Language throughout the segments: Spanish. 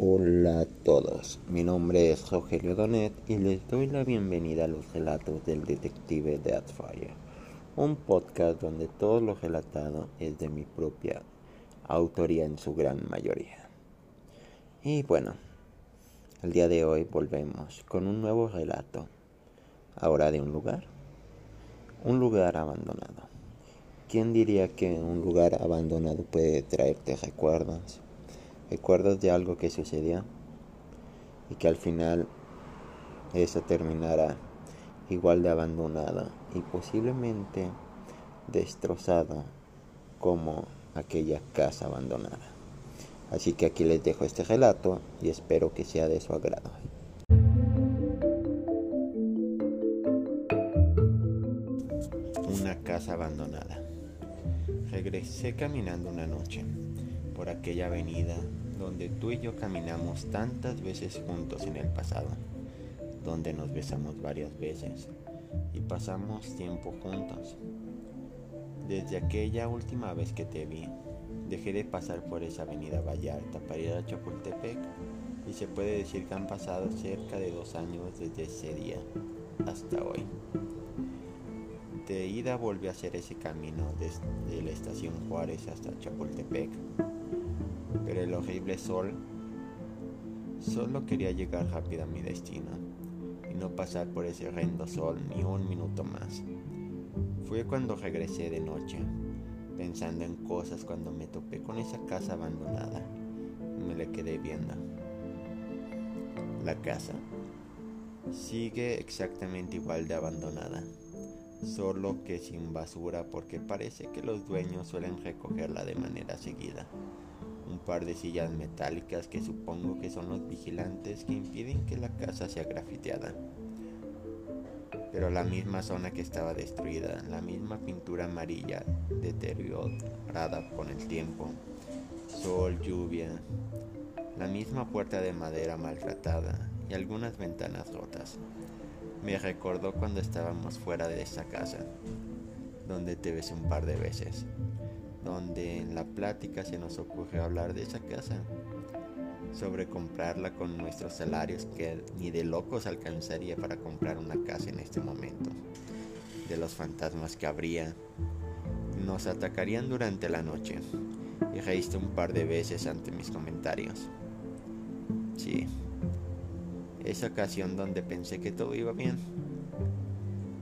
Hola a todos, mi nombre es Rogelio Donet y les doy la bienvenida a los relatos del detective Deathfire, un podcast donde todo lo relatado es de mi propia autoría en su gran mayoría. Y bueno, el día de hoy volvemos con un nuevo relato, ahora de un lugar, un lugar abandonado. ¿Quién diría que un lugar abandonado puede traerte recuerdos? Recuerdos de algo que sucedió y que al final eso terminara igual de abandonada y posiblemente destrozada como aquella casa abandonada. Así que aquí les dejo este relato y espero que sea de su agrado. Una casa abandonada. Regresé caminando una noche por aquella avenida donde tú y yo caminamos tantas veces juntos en el pasado, donde nos besamos varias veces y pasamos tiempo juntos. Desde aquella última vez que te vi, dejé de pasar por esa avenida Vallarta para ir a Chapultepec y se puede decir que han pasado cerca de dos años desde ese día hasta hoy. De ida volví a hacer ese camino desde la estación Juárez hasta Chapultepec pero el horrible sol solo quería llegar rápido a mi destino y no pasar por ese horrendo sol ni un minuto más. Fue cuando regresé de noche, pensando en cosas cuando me topé con esa casa abandonada me la quedé viendo. La casa sigue exactamente igual de abandonada, solo que sin basura porque parece que los dueños suelen recogerla de manera seguida un par de sillas metálicas que supongo que son los vigilantes que impiden que la casa sea grafiteada. Pero la misma zona que estaba destruida, la misma pintura amarilla deteriorada con el tiempo, sol, lluvia, la misma puerta de madera maltratada y algunas ventanas rotas. Me recordó cuando estábamos fuera de esa casa, donde te ves un par de veces donde en la plática se nos ocurrió hablar de esa casa, sobre comprarla con nuestros salarios que ni de locos alcanzaría para comprar una casa en este momento, de los fantasmas que habría, nos atacarían durante la noche. Y reíste un par de veces ante mis comentarios. Sí, esa ocasión donde pensé que todo iba bien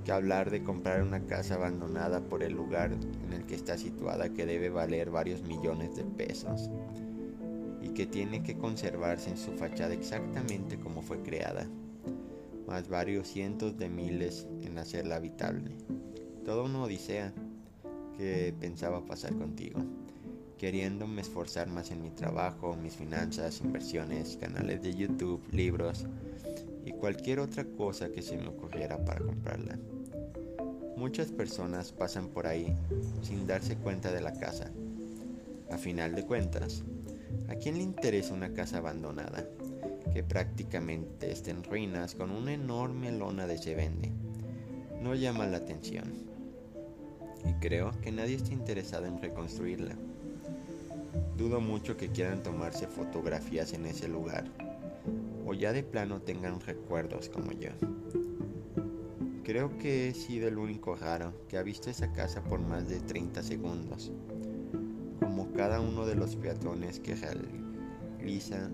que hablar de comprar una casa abandonada por el lugar en el que está situada que debe valer varios millones de pesos y que tiene que conservarse en su fachada exactamente como fue creada, más varios cientos de miles en hacerla habitable. Toda una odisea que pensaba pasar contigo, queriéndome esforzar más en mi trabajo, mis finanzas, inversiones, canales de YouTube, libros y cualquier otra cosa que se me ocurriera para comprarla. Muchas personas pasan por ahí sin darse cuenta de la casa. A final de cuentas, ¿a quién le interesa una casa abandonada que prácticamente está en ruinas con una enorme lona de se vende? No llama la atención. Y creo que nadie está interesado en reconstruirla. Dudo mucho que quieran tomarse fotografías en ese lugar o ya de plano tengan recuerdos como yo. Creo que he sido el único raro que ha visto esa casa por más de 30 segundos, como cada uno de los peatones que realiza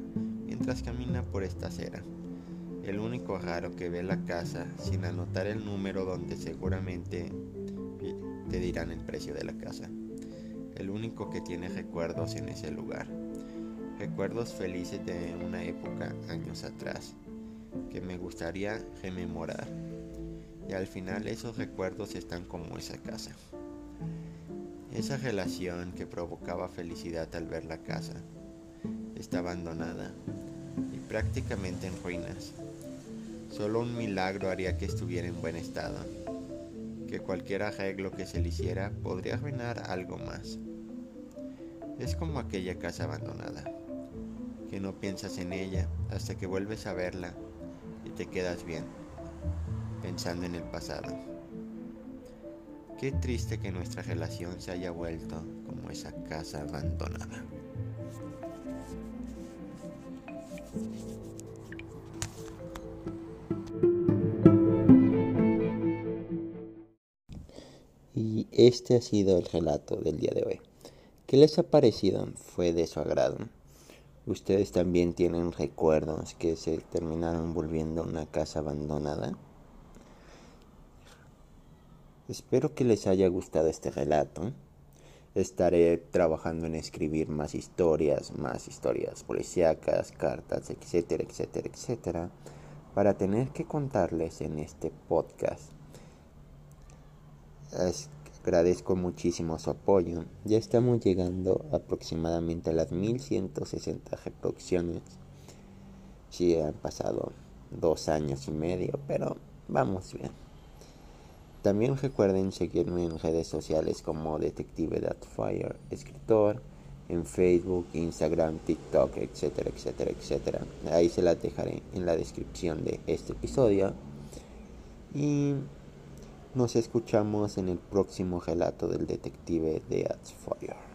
mientras camina por esta acera. El único raro que ve la casa sin anotar el número donde seguramente te dirán el precio de la casa. El único que tiene recuerdos en ese lugar. Recuerdos felices de una época años atrás que me gustaría rememorar y al final esos recuerdos están como esa casa. Esa relación que provocaba felicidad al ver la casa está abandonada y prácticamente en ruinas. Solo un milagro haría que estuviera en buen estado, que cualquier arreglo que se le hiciera podría arruinar algo más. Es como aquella casa abandonada, que no piensas en ella hasta que vuelves a verla y te quedas bien pensando en el pasado. Qué triste que nuestra relación se haya vuelto como esa casa abandonada. Y este ha sido el relato del día de hoy. ¿Qué les ha parecido? ¿Fue de su agrado? ¿Ustedes también tienen recuerdos que se terminaron volviendo una casa abandonada? Espero que les haya gustado este relato. Estaré trabajando en escribir más historias, más historias policíacas, cartas, etcétera, etcétera, etcétera, para tener que contarles en este podcast. agradezco muchísimo su apoyo. Ya estamos llegando aproximadamente a las 1160 reproducciones. Sí, han pasado dos años y medio, pero vamos bien. También recuerden seguirme en redes sociales como Detective Fire, escritor, en Facebook, Instagram, TikTok, etcétera, etcétera, etcétera. Ahí se las dejaré en la descripción de este episodio. Y nos escuchamos en el próximo relato del detective de Fire.